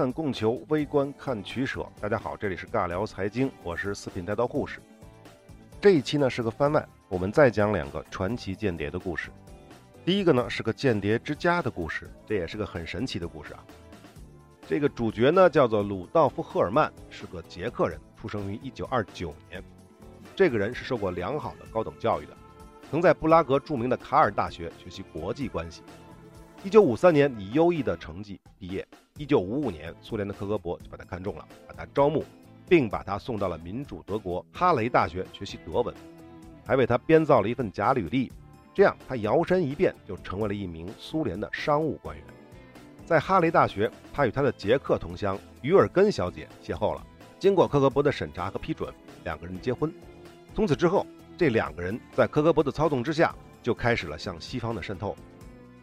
看供求，微观看取舍。大家好，这里是尬聊财经，我是四品带刀护士。这一期呢是个番外，我们再讲两个传奇间谍的故事。第一个呢是个间谍之家的故事，这也是个很神奇的故事啊。这个主角呢叫做鲁道夫·赫尔曼，是个捷克人，出生于1929年。这个人是受过良好的高等教育的，曾在布拉格著名的卡尔大学学习国际关系。1953年以优异的成绩毕业。1955年，苏联的克格勃就把他看中了，把他招募，并把他送到了民主德国哈雷大学学习德文，还为他编造了一份假履历。这样，他摇身一变就成为了一名苏联的商务官员。在哈雷大学，他与他的捷克同乡于尔根小姐邂逅了。经过科格勃的审查和批准，两个人结婚。从此之后，这两个人在科格勃的操纵之下，就开始了向西方的渗透。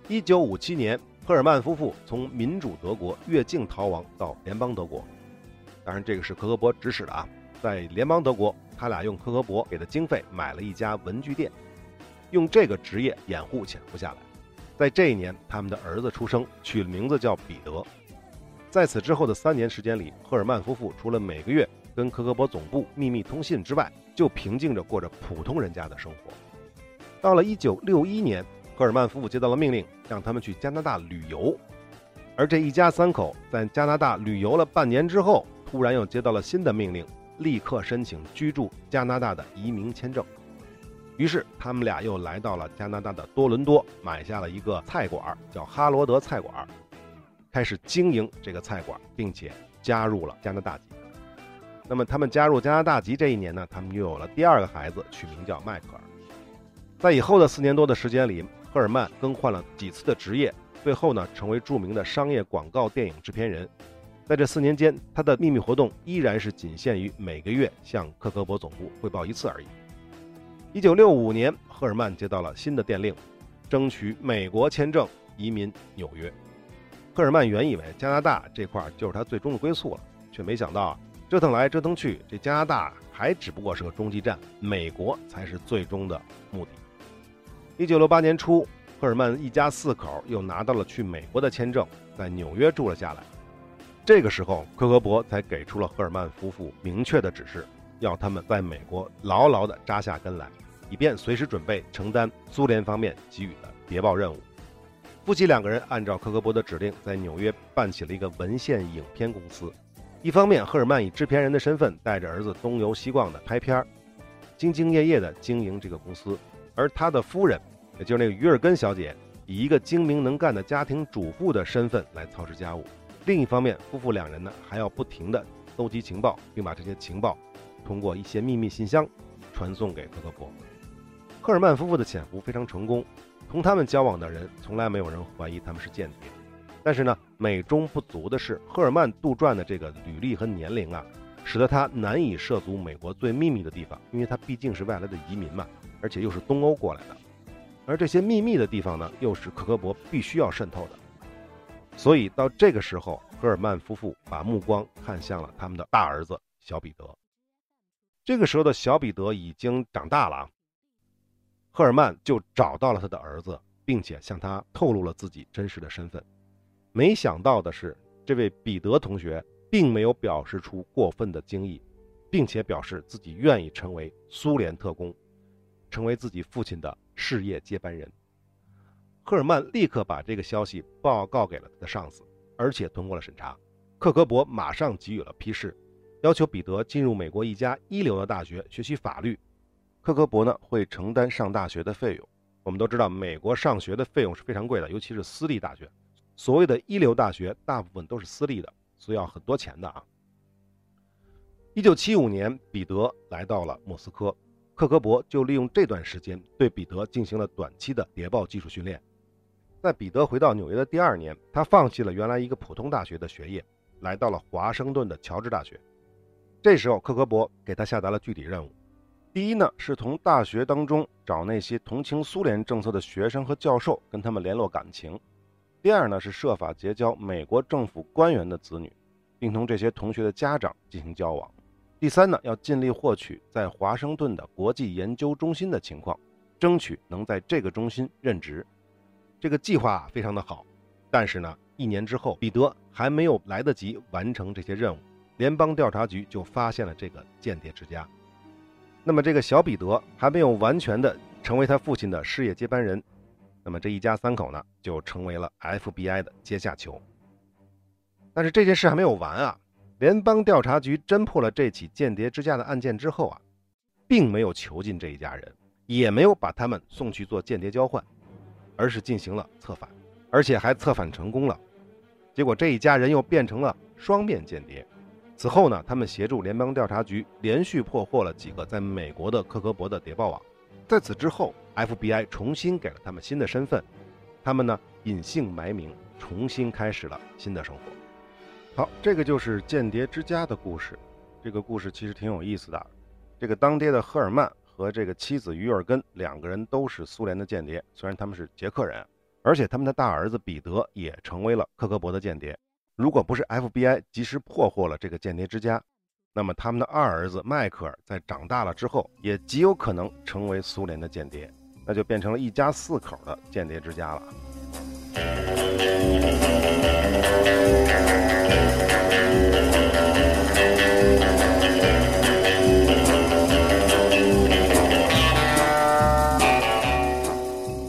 一九五七年，赫尔曼夫妇从民主德国越境逃亡到联邦德国。当然，这个是科格勃指使的啊。在联邦德国，他俩用科格勃给的经费买了一家文具店，用这个职业掩护潜伏下来。在这一年，他们的儿子出生，取了名字叫彼得。在此之后的三年时间里，赫尔曼夫妇除了每个月跟科格勃总部秘密通信之外，就平静着过着普通人家的生活。到了1961年，赫尔曼夫妇接到了命令，让他们去加拿大旅游。而这一家三口在加拿大旅游了半年之后，突然又接到了新的命令，立刻申请居住加拿大的移民签证。于是他们俩又来到了加拿大的多伦多，买下了一个菜馆，叫哈罗德菜馆，开始经营这个菜馆，并且加入了加拿大籍。那么他们加入加拿大籍这一年呢，他们又有了第二个孩子，取名叫迈克尔。在以后的四年多的时间里，赫尔曼更换了几次的职业，最后呢成为著名的商业广告电影制片人。在这四年间，他的秘密活动依然是仅限于每个月向克格勃总部汇报一次而已。一九六五年，赫尔曼接到了新的电令，争取美国签证移民纽约。赫尔曼原以为加拿大这块就是他最终的归宿了，却没想到，折腾来折腾去，这加拿大还只不过是个中继站，美国才是最终的目的。一九六八年初，赫尔曼一家四口又拿到了去美国的签证，在纽约住了下来。这个时候，科格勃才给出了赫尔曼夫妇明确的指示。要他们在美国牢牢地扎下根来，以便随时准备承担苏联方面给予的谍报任务。夫妻两个人按照科格勃的指令，在纽约办起了一个文献影片公司。一方面，赫尔曼以制片人的身份带着儿子东游西逛的拍片儿，兢兢业业地经营这个公司；而他的夫人，也就是那个于尔根小姐，以一个精明能干的家庭主妇的身份来操持家务。另一方面，夫妇两人呢还要不停地搜集情报，并把这些情报。通过一些秘密信箱传送给科格勃。赫尔曼夫妇的潜伏非常成功，同他们交往的人从来没有人怀疑他们是间谍。但是呢，美中不足的是，赫尔曼杜撰的这个履历和年龄啊，使得他难以涉足美国最秘密的地方，因为他毕竟是外来的移民嘛，而且又是东欧过来的。而这些秘密的地方呢，又是克格勃必须要渗透的。所以到这个时候，赫尔曼夫妇把目光看向了他们的大儿子小彼得。这个时候的小彼得已经长大了，赫尔曼就找到了他的儿子，并且向他透露了自己真实的身份。没想到的是，这位彼得同学并没有表示出过分的惊异，并且表示自己愿意成为苏联特工，成为自己父亲的事业接班人。赫尔曼立刻把这个消息报告给了他的上司，而且通过了审查。克格勃马上给予了批示。要求彼得进入美国一家一流的大学学习法律，克格勃呢会承担上大学的费用。我们都知道，美国上学的费用是非常贵的，尤其是私立大学。所谓的一流大学，大部分都是私立的，所以要很多钱的啊。一九七五年，彼得来到了莫斯科，克格勃就利用这段时间对彼得进行了短期的谍报技术训练。在彼得回到纽约的第二年，他放弃了原来一个普通大学的学业，来到了华盛顿的乔治大学。这时候，克格勃给他下达了具体任务：第一呢，是从大学当中找那些同情苏联政策的学生和教授，跟他们联络感情；第二呢，是设法结交美国政府官员的子女，并同这些同学的家长进行交往；第三呢，要尽力获取在华盛顿的国际研究中心的情况，争取能在这个中心任职。这个计划非常的好，但是呢，一年之后，彼得还没有来得及完成这些任务，联邦调查局就发现了这个间谍之家。那么这个小彼得还没有完全的成为他父亲的事业接班人，那么这一家三口呢，就成为了 FBI 的阶下囚。但是这件事还没有完啊！联邦调查局侦破了这起间谍之家的案件之后啊，并没有囚禁这一家人，也没有把他们送去做间谍交换，而是进行了策反，而且还策反成功了。结果这一家人又变成了双面间谍。此后呢，他们协助联邦调查局连续破获了几个在美国的克格勃的谍报网。在此之后，FBI 重新给了他们新的身份，他们呢隐姓埋名，重新开始了新的生活。好，这个就是间谍之家的故事。这个故事其实挺有意思的。这个当爹的赫尔曼和这个妻子于尔根两个人都是苏联的间谍，虽然他们是捷克人，而且他们的大儿子彼得也成为了克格勃的间谍。如果不是 FBI 及时破获了这个间谍之家，那么他们的二儿子迈克尔在长大了之后，也极有可能成为苏联的间谍，那就变成了一家四口的间谍之家了。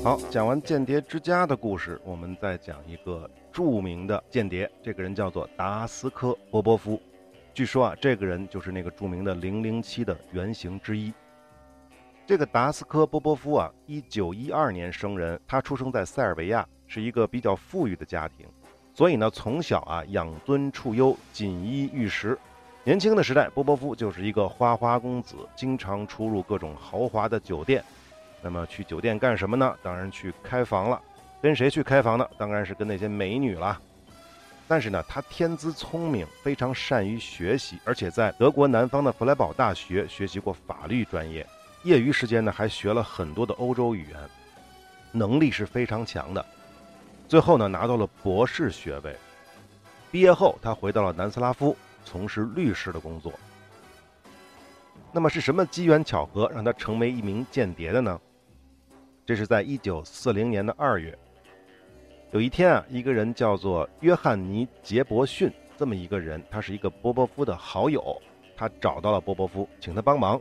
好，讲完间谍之家的故事，我们再讲一个著名的间谍，这个人叫做达斯科·波波夫。据说啊，这个人就是那个著名的零零七的原型之一。这个达斯科·波波夫啊，一九一二年生人，他出生在塞尔维亚，是一个比较富裕的家庭，所以呢，从小啊养尊处优，锦衣玉食。年轻的时代，波波夫就是一个花花公子，经常出入各种豪华的酒店。那么去酒店干什么呢？当然去开房了。跟谁去开房呢？当然是跟那些美女了。但是呢，他天资聪明，非常善于学习，而且在德国南方的弗莱堡大学学习过法律专业。业余时间呢，还学了很多的欧洲语言，能力是非常强的。最后呢，拿到了博士学位。毕业后，他回到了南斯拉夫，从事律师的工作。那么是什么机缘巧合让他成为一名间谍的呢？这是在一九四零年的二月，有一天啊，一个人叫做约翰尼·杰伯逊，这么一个人，他是一个波波夫的好友，他找到了波波夫，请他帮忙。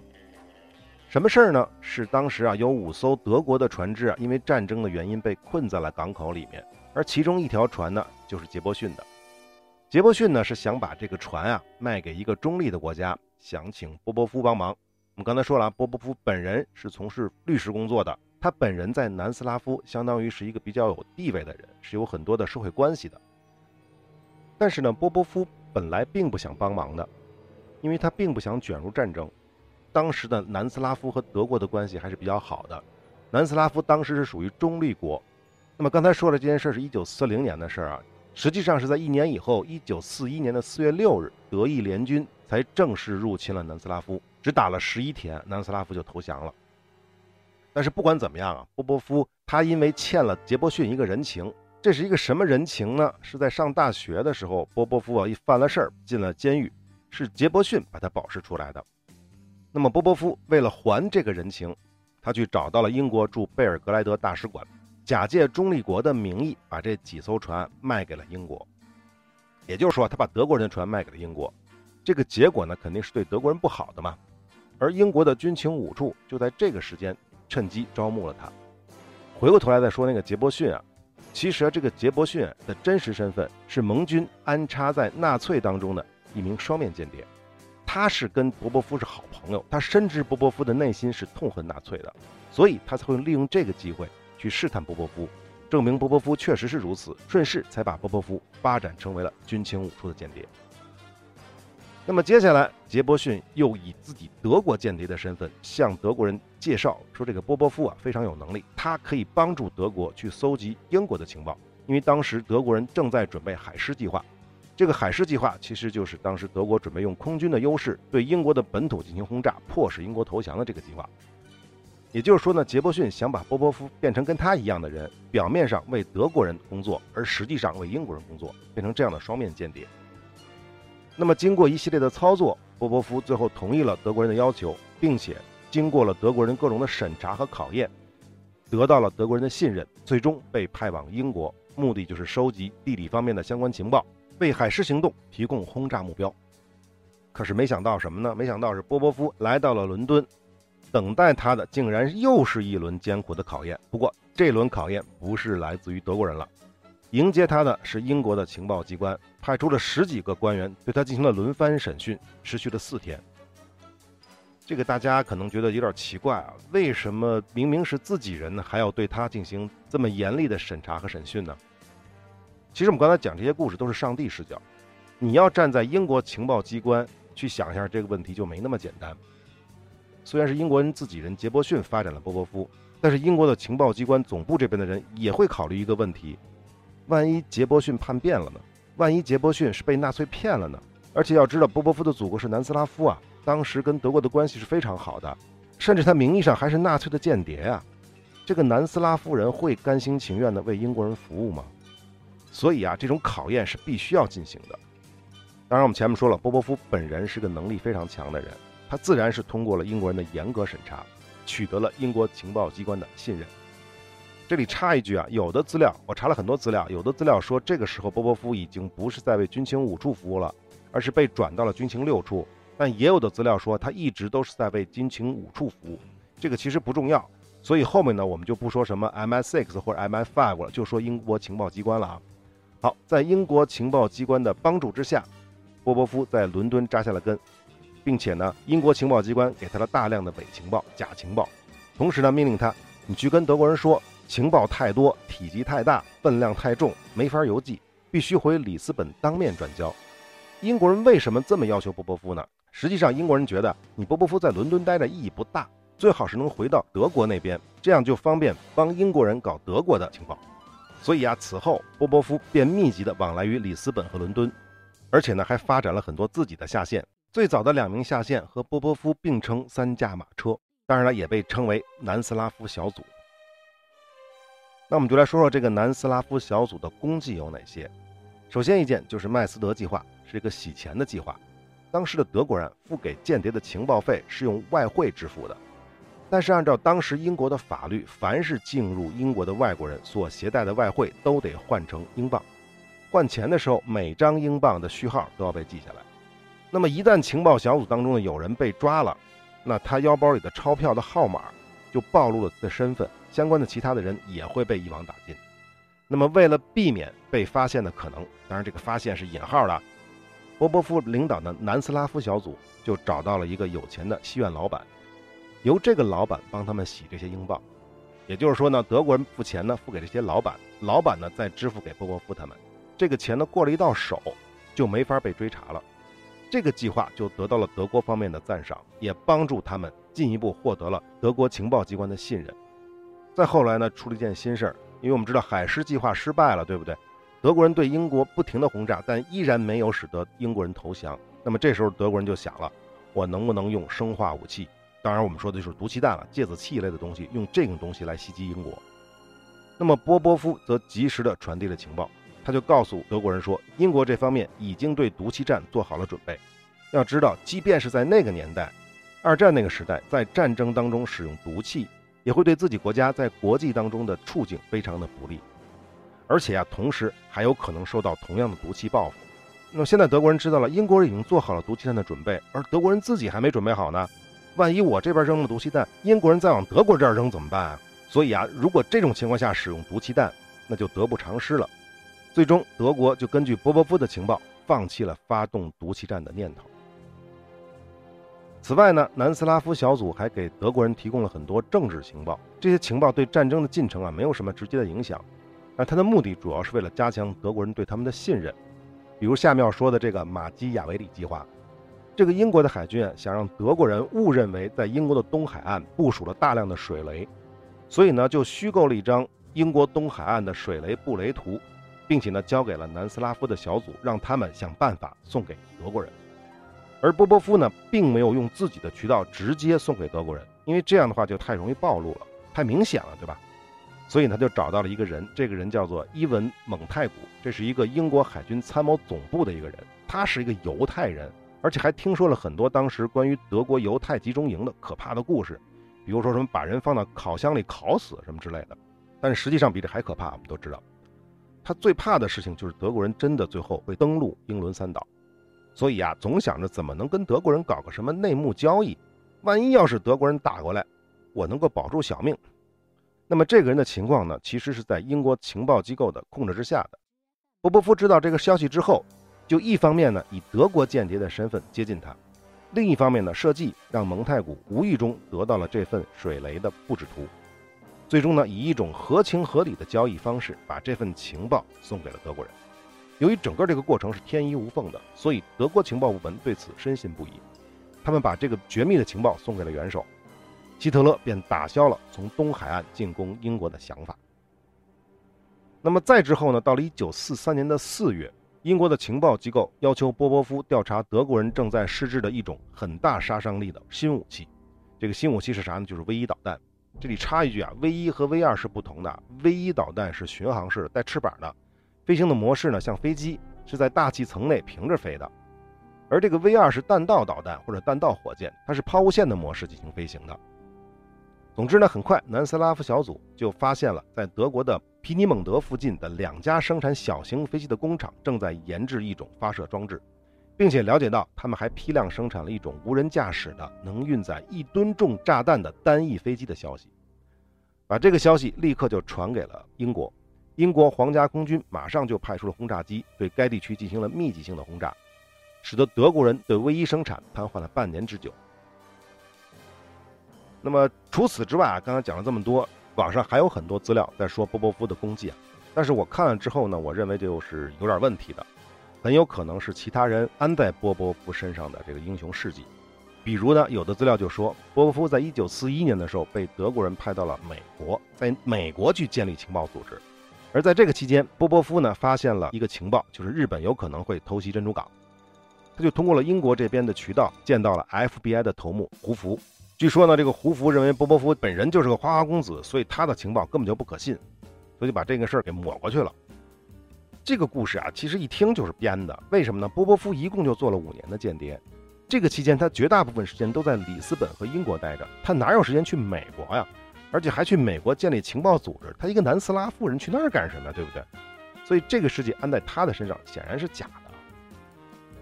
什么事儿呢？是当时啊，有五艘德国的船只啊，因为战争的原因被困在了港口里面，而其中一条船呢，就是杰伯逊的。杰伯逊呢，是想把这个船啊卖给一个中立的国家，想请波波夫帮忙。我们刚才说了，波波夫本人是从事律师工作的。他本人在南斯拉夫相当于是一个比较有地位的人，是有很多的社会关系的。但是呢，波波夫本来并不想帮忙的，因为他并不想卷入战争。当时的南斯拉夫和德国的关系还是比较好的，南斯拉夫当时是属于中立国。那么刚才说的这件事是一九四零年的事儿啊，实际上是在一年以后，一九四一年的四月六日，德意联军才正式入侵了南斯拉夫，只打了十一天，南斯拉夫就投降了。但是不管怎么样啊，波波夫他因为欠了杰伯逊一个人情，这是一个什么人情呢？是在上大学的时候，波波夫啊一犯了事儿进了监狱，是杰伯逊把他保释出来的。那么波波夫为了还这个人情，他去找到了英国驻贝尔格莱德大使馆，假借中立国的名义把这几艘船卖给了英国。也就是说，他把德国人的船卖给了英国，这个结果呢肯定是对德国人不好的嘛。而英国的军情五处就在这个时间。趁机招募了他。回过头来再说那个杰伯逊啊，其实啊，这个杰伯逊的真实身份是盟军安插在纳粹当中的一名双面间谍。他是跟波波夫是好朋友，他深知波波夫的内心是痛恨纳粹的，所以他才会利用这个机会去试探波波夫，证明波波夫确实是如此，顺势才把波波夫发展成为了军情五处的间谍。那么接下来，杰伯逊又以自己德国间谍的身份向德国人介绍说：“这个波波夫啊非常有能力，他可以帮助德国去搜集英国的情报。因为当时德国人正在准备海狮计划，这个海狮计划其实就是当时德国准备用空军的优势对英国的本土进行轰炸，迫使英国投降的这个计划。也就是说呢，杰伯逊想把波波夫变成跟他一样的人，表面上为德国人工作，而实际上为英国人工作，变成这样的双面间谍。”那么，经过一系列的操作，波波夫最后同意了德国人的要求，并且经过了德国人各种的审查和考验，得到了德国人的信任，最终被派往英国，目的就是收集地理方面的相关情报，为海狮行动提供轰炸目标。可是没想到什么呢？没想到是波波夫来到了伦敦，等待他的竟然又是一轮艰苦的考验。不过这轮考验不是来自于德国人了，迎接他的是英国的情报机关，派出了十几个官员对他进行了轮番审讯，持续了四天。这个大家可能觉得有点奇怪啊，为什么明明是自己人呢，还要对他进行这么严厉的审查和审讯呢？其实我们刚才讲这些故事都是上帝视角，你要站在英国情报机关去想一下这个问题就没那么简单。虽然是英国人自己人杰伯逊发展了波波夫，但是英国的情报机关总部这边的人也会考虑一个问题：万一杰伯逊叛变了呢？万一杰伯逊是被纳粹骗了呢？而且要知道波波夫的祖国是南斯拉夫啊。当时跟德国的关系是非常好的，甚至他名义上还是纳粹的间谍啊！这个南斯拉夫人会甘心情愿地为英国人服务吗？所以啊，这种考验是必须要进行的。当然，我们前面说了，波波夫本人是个能力非常强的人，他自然是通过了英国人的严格审查，取得了英国情报机关的信任。这里插一句啊，有的资料我查了很多资料，有的资料说这个时候波波夫已经不是在为军情五处服务了，而是被转到了军情六处。但也有的资料说他一直都是在为军情五处服务，这个其实不重要。所以后面呢，我们就不说什么 MI6 或者 MI5 了，就说英国情报机关了啊。好，在英国情报机关的帮助之下，波波夫在伦敦扎下了根，并且呢，英国情报机关给他了大量的伪情报、假情报，同时呢，命令他，你去跟德国人说，情报太多、体积太大、分量太重，没法邮寄，必须回里斯本当面转交。英国人为什么这么要求波波夫呢？实际上，英国人觉得你波波夫在伦敦待着意义不大，最好是能回到德国那边，这样就方便帮英国人搞德国的情报。所以啊，此后波波夫便密集的往来于里斯本和伦敦，而且呢，还发展了很多自己的下线。最早的两名下线和波波夫并称三驾马车，当然了，也被称为南斯拉夫小组。那我们就来说说这个南斯拉夫小组的功绩有哪些。首先一件就是麦斯德计划，是一个洗钱的计划。当时的德国人付给间谍的情报费是用外汇支付的，但是按照当时英国的法律，凡是进入英国的外国人所携带的外汇都得换成英镑，换钱的时候每张英镑的序号都要被记下来。那么一旦情报小组当中的有人被抓了，那他腰包里的钞票的号码就暴露了他的身份，相关的其他的人也会被一网打尽。那么为了避免被发现的可能，当然这个发现是引号的。波波夫领导的南斯拉夫小组就找到了一个有钱的戏院老板，由这个老板帮他们洗这些英镑。也就是说呢，德国人付钱呢付给这些老板，老板呢再支付给波波夫他们。这个钱呢过了一道手，就没法被追查了。这个计划就得到了德国方面的赞赏，也帮助他们进一步获得了德国情报机关的信任。再后来呢，出了一件新事儿，因为我们知道海狮计划失败了，对不对？德国人对英国不停的轰炸，但依然没有使得英国人投降。那么这时候德国人就想了，我能不能用生化武器？当然我们说的就是毒气弹了，芥子气一类的东西，用这种东西来袭击英国。那么波波夫则及时的传递了情报，他就告诉德国人说，英国这方面已经对毒气战做好了准备。要知道，即便是在那个年代，二战那个时代，在战争当中使用毒气，也会对自己国家在国际当中的处境非常的不利。而且啊，同时还有可能受到同样的毒气报复。那么现在德国人知道了，英国人已经做好了毒气弹的准备，而德国人自己还没准备好呢。万一我这边扔了毒气弹，英国人再往德国这儿扔怎么办啊？所以啊，如果这种情况下使用毒气弹，那就得不偿失了。最终，德国就根据波波夫的情报，放弃了发动毒气战的念头。此外呢，南斯拉夫小组还给德国人提供了很多政治情报，这些情报对战争的进程啊没有什么直接的影响。那他的目的主要是为了加强德国人对他们的信任，比如下面要说的这个马基雅维里计划，这个英国的海军想让德国人误认为在英国的东海岸部署了大量的水雷，所以呢就虚构了一张英国东海岸的水雷布雷图，并且呢交给了南斯拉夫的小组，让他们想办法送给德国人。而波波夫呢并没有用自己的渠道直接送给德国人，因为这样的话就太容易暴露了，太明显了，对吧？所以他就找到了一个人，这个人叫做伊文·蒙泰古，这是一个英国海军参谋总部的一个人，他是一个犹太人，而且还听说了很多当时关于德国犹太集中营的可怕的故事，比如说什么把人放到烤箱里烤死什么之类的，但实际上比这还可怕，我们都知道。他最怕的事情就是德国人真的最后会登陆英伦三岛，所以啊，总想着怎么能跟德国人搞个什么内幕交易，万一要是德国人打过来，我能够保住小命。那么这个人的情况呢，其实是在英国情报机构的控制之下的。波波夫知道这个消息之后，就一方面呢以德国间谍的身份接近他，另一方面呢设计让蒙太古无意中得到了这份水雷的布置图。最终呢，以一种合情合理的交易方式，把这份情报送给了德国人。由于整个这个过程是天衣无缝的，所以德国情报部门对此深信不疑。他们把这个绝密的情报送给了元首，希特勒便打消了从东海岸进攻英国的想法。那么再之后呢，到了1943年的4月，英国的情报机构要求波波夫调查德国人正在试制的一种很大杀伤力的新武器。这个新武器是啥呢？就是 V 一导弹。这里插一句啊，V 一和 V 二是不同的。V 一导弹是巡航式的，带翅膀的，飞行的模式呢像飞机，是在大气层内平着飞的。而这个 V 二是弹道导弹或者弹道火箭，它是抛物线的模式进行飞行的。总之呢，很快南斯拉夫小组就发现了，在德国的皮尼蒙德附近的两家生产小型飞机的工厂正在研制一种发射装置。并且了解到，他们还批量生产了一种无人驾驶的、能运载一吨重炸弹的单翼飞机的消息。把这个消息立刻就传给了英国，英国皇家空军马上就派出了轰炸机，对该地区进行了密集性的轰炸，使得德国人对 V 一生产瘫痪了半年之久。那么除此之外啊，刚才讲了这么多，网上还有很多资料在说波波夫的功绩啊，但是我看了之后呢，我认为就是有点问题的。很有可能是其他人安在波波夫身上的这个英雄事迹，比如呢，有的资料就说波波夫在一九四一年的时候被德国人派到了美国，在美国去建立情报组织，而在这个期间，波波夫呢发现了一个情报，就是日本有可能会偷袭珍珠港，他就通过了英国这边的渠道见到了 FBI 的头目胡福，据说呢，这个胡福认为波波夫本人就是个花花公子，所以他的情报根本就不可信，所以就把这个事儿给抹过去了。这个故事啊，其实一听就是编的。为什么呢？波波夫一共就做了五年的间谍，这个期间他绝大部分时间都在里斯本和英国待着，他哪有时间去美国呀？而且还去美国建立情报组织，他一个南斯拉夫人去那儿干什么？对不对？所以这个事件安在他的身上显然是假的。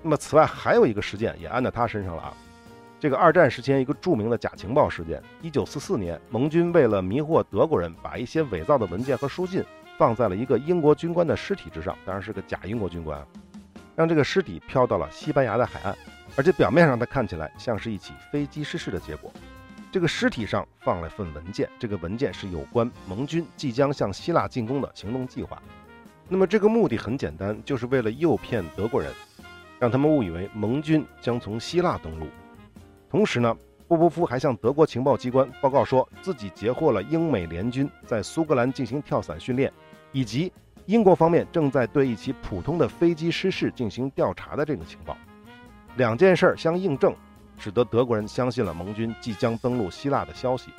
那么此外还有一个事件也安在他身上了啊，这个二战时间一个著名的假情报事件。一九四四年，盟军为了迷惑德国人，把一些伪造的文件和书信。放在了一个英国军官的尸体之上，当然是个假英国军官，啊让这个尸体飘到了西班牙的海岸，而且表面上它看起来像是一起飞机失事的结果。这个尸体上放了份文件，这个文件是有关盟军即将向希腊进攻的行动计划。那么这个目的很简单，就是为了诱骗德国人，让他们误以为盟军将从希腊登陆。同时呢。波波夫还向德国情报机关报告说自己截获了英美联军在苏格兰进行跳伞训练，以及英国方面正在对一起普通的飞机失事进行调查的这个情报。两件事儿相印证，使得德国人相信了盟军即将登陆希腊的消息。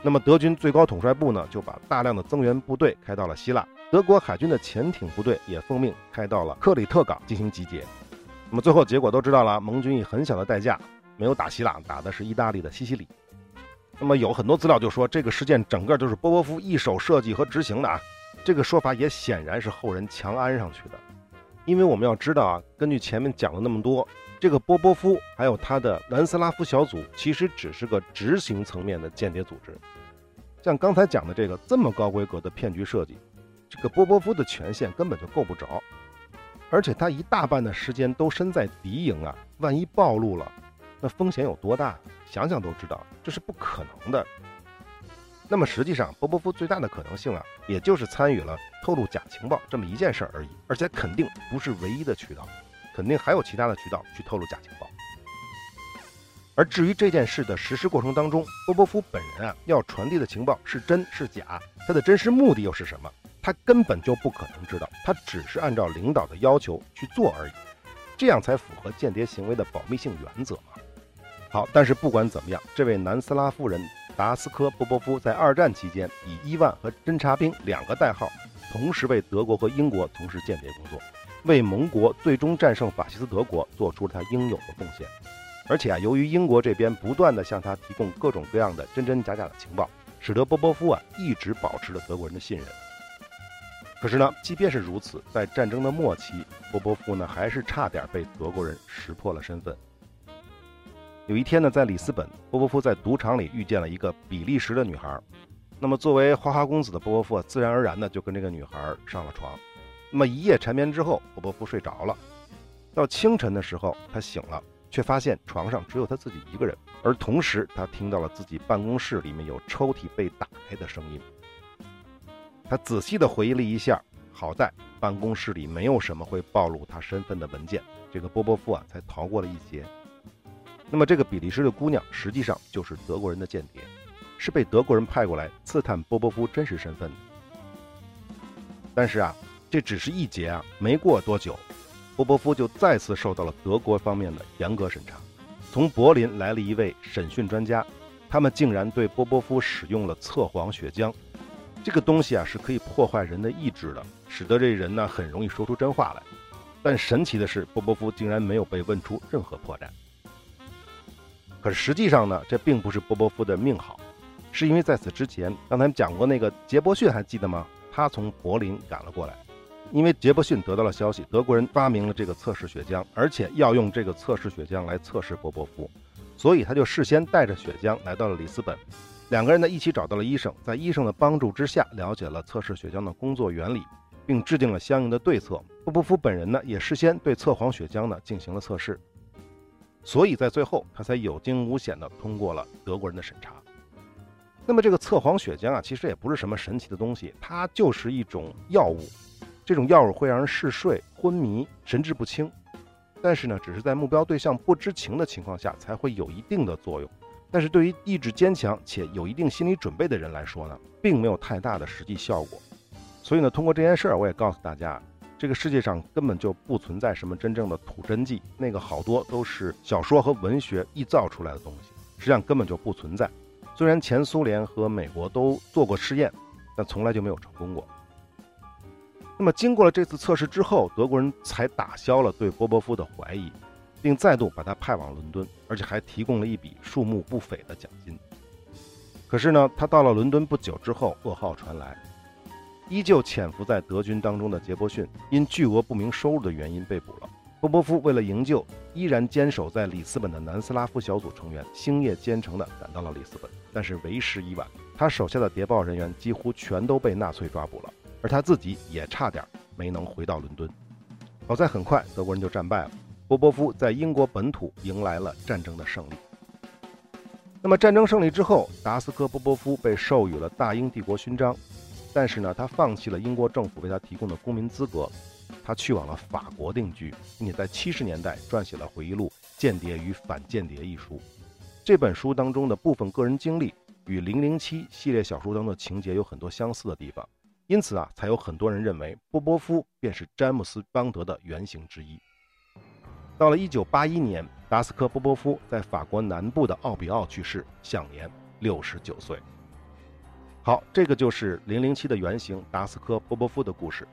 那么德军最高统帅部呢，就把大量的增援部队开到了希腊。德国海军的潜艇部队也奉命开到了克里特港进行集结。那么最后结果都知道了，盟军以很小的代价。没有打希腊，打的是意大利的西西里。那么有很多资料就说这个事件整个都是波波夫一手设计和执行的啊。这个说法也显然是后人强安上去的。因为我们要知道啊，根据前面讲了那么多，这个波波夫还有他的南斯拉夫小组其实只是个执行层面的间谍组织。像刚才讲的这个这么高规格的骗局设计，这个波波夫的权限根本就够不着。而且他一大半的时间都身在敌营啊，万一暴露了。那风险有多大？想想都知道，这是不可能的。那么实际上，波波夫最大的可能性啊，也就是参与了透露假情报这么一件事儿而已，而且肯定不是唯一的渠道，肯定还有其他的渠道去透露假情报。而至于这件事的实施过程当中，波波夫本人啊要传递的情报是真是假，他的真实目的又是什么？他根本就不可能知道，他只是按照领导的要求去做而已，这样才符合间谍行为的保密性原则嘛。好，但是不管怎么样，这位南斯拉夫人达斯科波波夫在二战期间以伊万和侦察兵两个代号，同时为德国和英国从事间谍工作，为盟国最终战胜法西斯德国做出了他应有的贡献。而且啊，由于英国这边不断的向他提供各种各样的真真假假的情报，使得波波夫啊一直保持了德国人的信任。可是呢，即便是如此，在战争的末期，波波夫呢还是差点被德国人识破了身份。有一天呢，在里斯本，波波夫在赌场里遇见了一个比利时的女孩。那么作为花花公子的波波夫，自然而然的就跟这个女孩上了床。那么一夜缠绵之后，波波夫睡着了。到清晨的时候，他醒了，却发现床上只有他自己一个人，而同时他听到了自己办公室里面有抽屉被打开的声音。他仔细地回忆了一下，好在办公室里没有什么会暴露他身份的文件，这个波波夫啊才逃过了一劫。那么这个比利时的姑娘实际上就是德国人的间谍，是被德国人派过来刺探波波夫真实身份的。但是啊，这只是一劫啊，没过多久，波波夫就再次受到了德国方面的严格审查。从柏林来了一位审讯专家，他们竟然对波波夫使用了测谎血浆。这个东西啊是可以破坏人的意志的，使得这人呢很容易说出真话来。但神奇的是，波波夫竟然没有被问出任何破绽。可实际上呢，这并不是波波夫的命好，是因为在此之前，刚才讲过那个杰伯逊还记得吗？他从柏林赶了过来，因为杰伯逊得到了消息，德国人发明了这个测试血浆，而且要用这个测试血浆来测试波波夫，所以他就事先带着血浆来到了里斯本。两个人呢一起找到了医生，在医生的帮助之下，了解了测试血浆的工作原理，并制定了相应的对策。波波夫本人呢也事先对测谎血浆呢进行了测试，所以在最后他才有惊无险地通过了德国人的审查。那么这个测谎血浆啊，其实也不是什么神奇的东西，它就是一种药物，这种药物会让人嗜睡、昏迷、神志不清，但是呢，只是在目标对象不知情的情况下才会有一定的作用。但是对于意志坚强且有一定心理准备的人来说呢，并没有太大的实际效果。所以呢，通过这件事儿，我也告诉大家，这个世界上根本就不存在什么真正的土真剂，那个好多都是小说和文学臆造出来的东西，实际上根本就不存在。虽然前苏联和美国都做过试验，但从来就没有成功过。那么经过了这次测试之后，德国人才打消了对波波夫的怀疑。并再度把他派往伦敦，而且还提供了一笔数目不菲的奖金。可是呢，他到了伦敦不久之后，噩耗传来，依旧潜伏在德军当中的杰伯逊因巨额不明收入的原因被捕了。波波夫为了营救依然坚守在里斯本的南斯拉夫小组成员，星夜兼程地赶到了里斯本，但是为时已晚，他手下的谍报人员几乎全都被纳粹抓捕了，而他自己也差点没能回到伦敦。好在很快德国人就战败了。波波夫在英国本土迎来了战争的胜利。那么战争胜利之后，达斯科·波波夫被授予了大英帝国勋章，但是呢，他放弃了英国政府为他提供的公民资格，他去往了法国定居，并且在七十年代撰写了回忆录《间谍与反间谍》一书。这本书当中的部分个人经历与《零零七》系列小说当中的情节有很多相似的地方，因此啊，才有很多人认为波波夫便是詹姆斯·邦德的原型之一。到了1981年，达斯科·波波夫在法国南部的奥比奥去世，享年69岁。好，这个就是《零零七》的原型达斯科·波波夫的故事。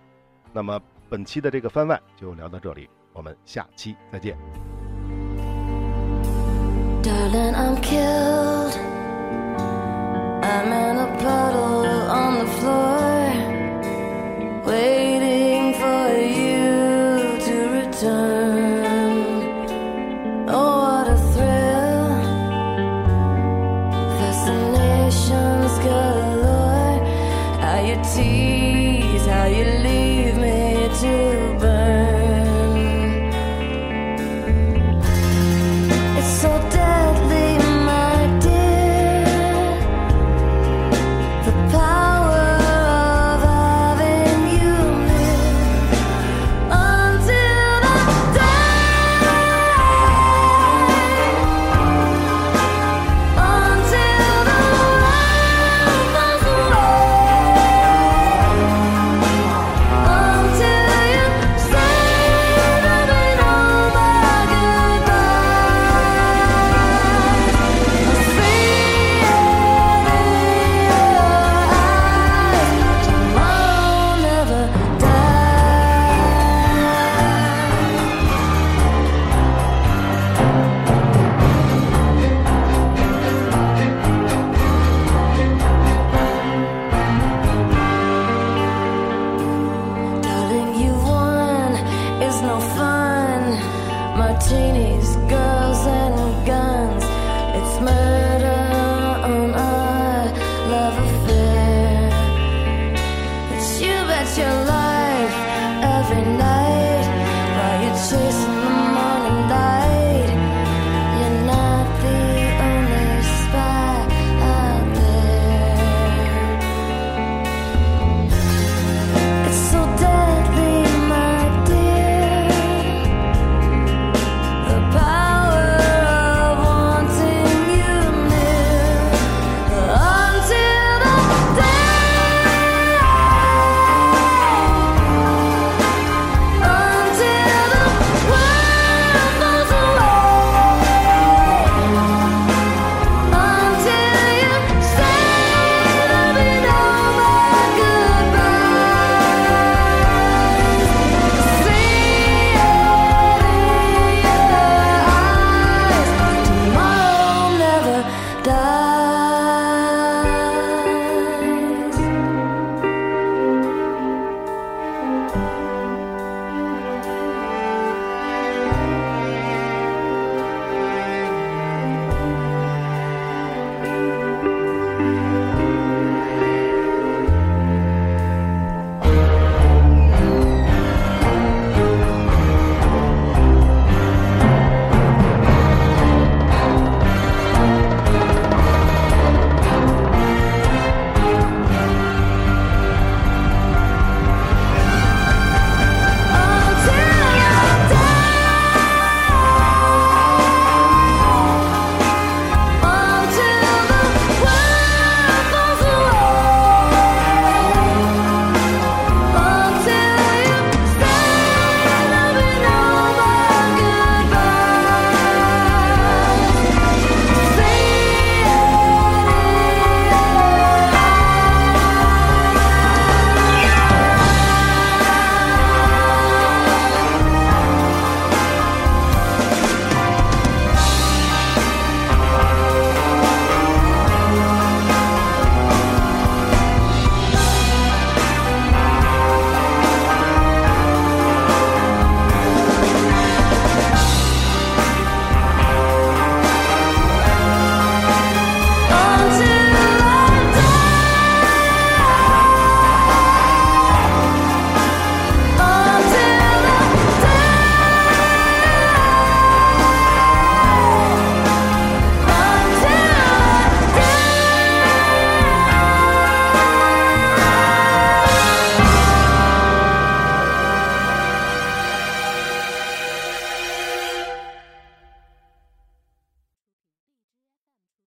那么本期的这个番外就聊到这里，我们下期再见。so deadly, my